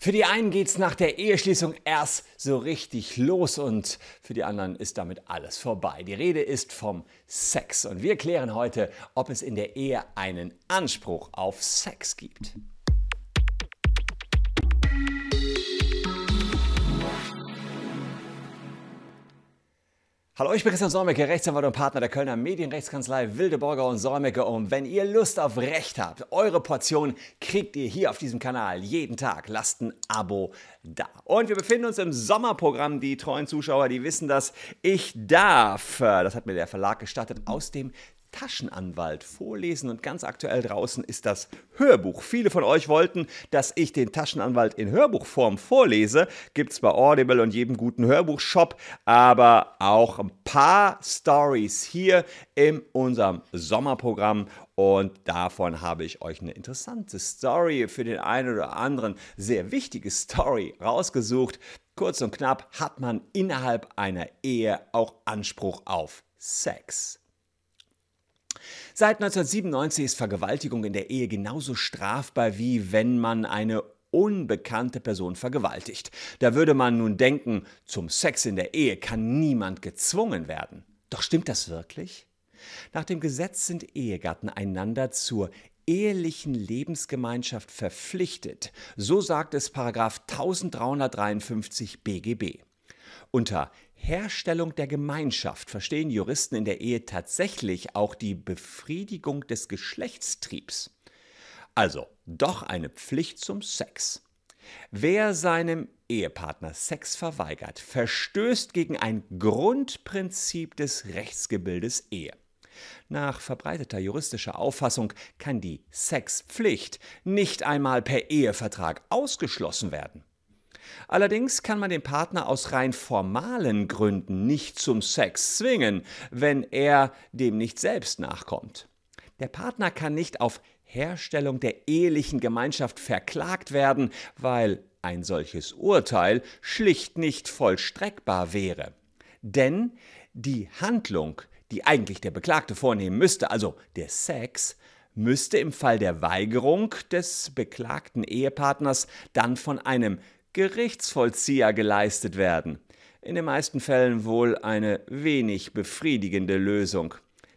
Für die einen geht es nach der Eheschließung erst so richtig los und für die anderen ist damit alles vorbei. Die Rede ist vom Sex und wir klären heute, ob es in der Ehe einen Anspruch auf Sex gibt. Hallo, ich bin Christian Solmecke, Rechtsanwalt und Partner der Kölner Medienrechtskanzlei Wildeborger und Solmecke. Und wenn ihr Lust auf Recht habt, eure Portion kriegt ihr hier auf diesem Kanal jeden Tag. Lasst ein Abo da. Und wir befinden uns im Sommerprogramm. Die treuen Zuschauer, die wissen das. Ich darf, das hat mir der Verlag gestattet, aus dem Taschenanwalt vorlesen und ganz aktuell draußen ist das Hörbuch. Viele von euch wollten, dass ich den Taschenanwalt in Hörbuchform vorlese. Gibt es bei Audible und jedem guten Hörbuchshop, aber auch ein paar Stories hier in unserem Sommerprogramm und davon habe ich euch eine interessante Story für den einen oder anderen, sehr wichtige Story rausgesucht. Kurz und knapp hat man innerhalb einer Ehe auch Anspruch auf Sex. Seit 1997 ist Vergewaltigung in der Ehe genauso strafbar wie wenn man eine unbekannte Person vergewaltigt. Da würde man nun denken, zum Sex in der Ehe kann niemand gezwungen werden. Doch stimmt das wirklich? Nach dem Gesetz sind Ehegatten einander zur ehelichen Lebensgemeinschaft verpflichtet. So sagt es 1353 BGB. Unter Herstellung der Gemeinschaft verstehen Juristen in der Ehe tatsächlich auch die Befriedigung des Geschlechtstriebs. Also doch eine Pflicht zum Sex. Wer seinem Ehepartner Sex verweigert, verstößt gegen ein Grundprinzip des Rechtsgebildes Ehe. Nach verbreiteter juristischer Auffassung kann die Sexpflicht nicht einmal per Ehevertrag ausgeschlossen werden. Allerdings kann man den Partner aus rein formalen Gründen nicht zum Sex zwingen, wenn er dem nicht selbst nachkommt. Der Partner kann nicht auf Herstellung der ehelichen Gemeinschaft verklagt werden, weil ein solches Urteil schlicht nicht vollstreckbar wäre. Denn die Handlung, die eigentlich der Beklagte vornehmen müsste, also der Sex, müsste im Fall der Weigerung des beklagten Ehepartners dann von einem Gerichtsvollzieher geleistet werden. In den meisten Fällen wohl eine wenig befriedigende Lösung.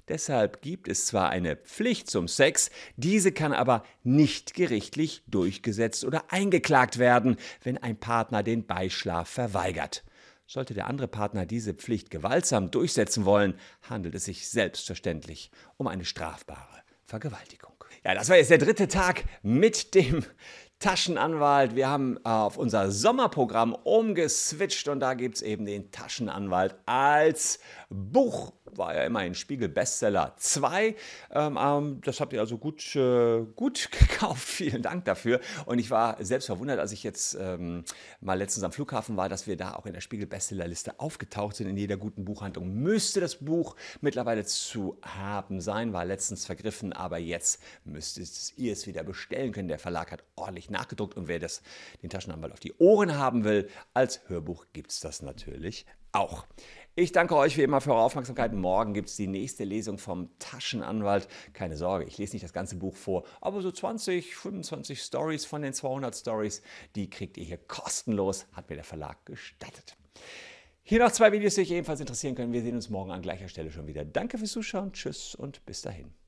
Deshalb gibt es zwar eine Pflicht zum Sex, diese kann aber nicht gerichtlich durchgesetzt oder eingeklagt werden, wenn ein Partner den Beischlaf verweigert. Sollte der andere Partner diese Pflicht gewaltsam durchsetzen wollen, handelt es sich selbstverständlich um eine strafbare Vergewaltigung. Ja, das war jetzt der dritte Tag mit dem Taschenanwalt. Wir haben äh, auf unser Sommerprogramm umgeswitcht und da gibt es eben den Taschenanwalt als Buch war ja immerhin Spiegel Bestseller 2. Ähm, ähm, das habt ihr also gut, äh, gut gekauft. Vielen Dank dafür. Und ich war selbst verwundert, als ich jetzt ähm, mal letztens am Flughafen war, dass wir da auch in der Spiegel Bestsellerliste aufgetaucht sind. In jeder guten Buchhandlung müsste das Buch mittlerweile zu haben sein. War letztens vergriffen, aber jetzt müsstet ihr es wieder bestellen können. Der Verlag hat ordentlich nachgedruckt und wer das, den Taschenanwalt auf die Ohren haben will, als Hörbuch gibt es das natürlich auch. Ich danke euch wie immer für eure Aufmerksamkeit. Morgen gibt es die nächste Lesung vom Taschenanwalt. Keine Sorge, ich lese nicht das ganze Buch vor, aber so 20, 25 Stories von den 200 Stories, die kriegt ihr hier kostenlos, hat mir der Verlag gestattet. Hier noch zwei Videos, die euch ebenfalls interessieren können. Wir sehen uns morgen an gleicher Stelle schon wieder. Danke fürs Zuschauen, tschüss und bis dahin.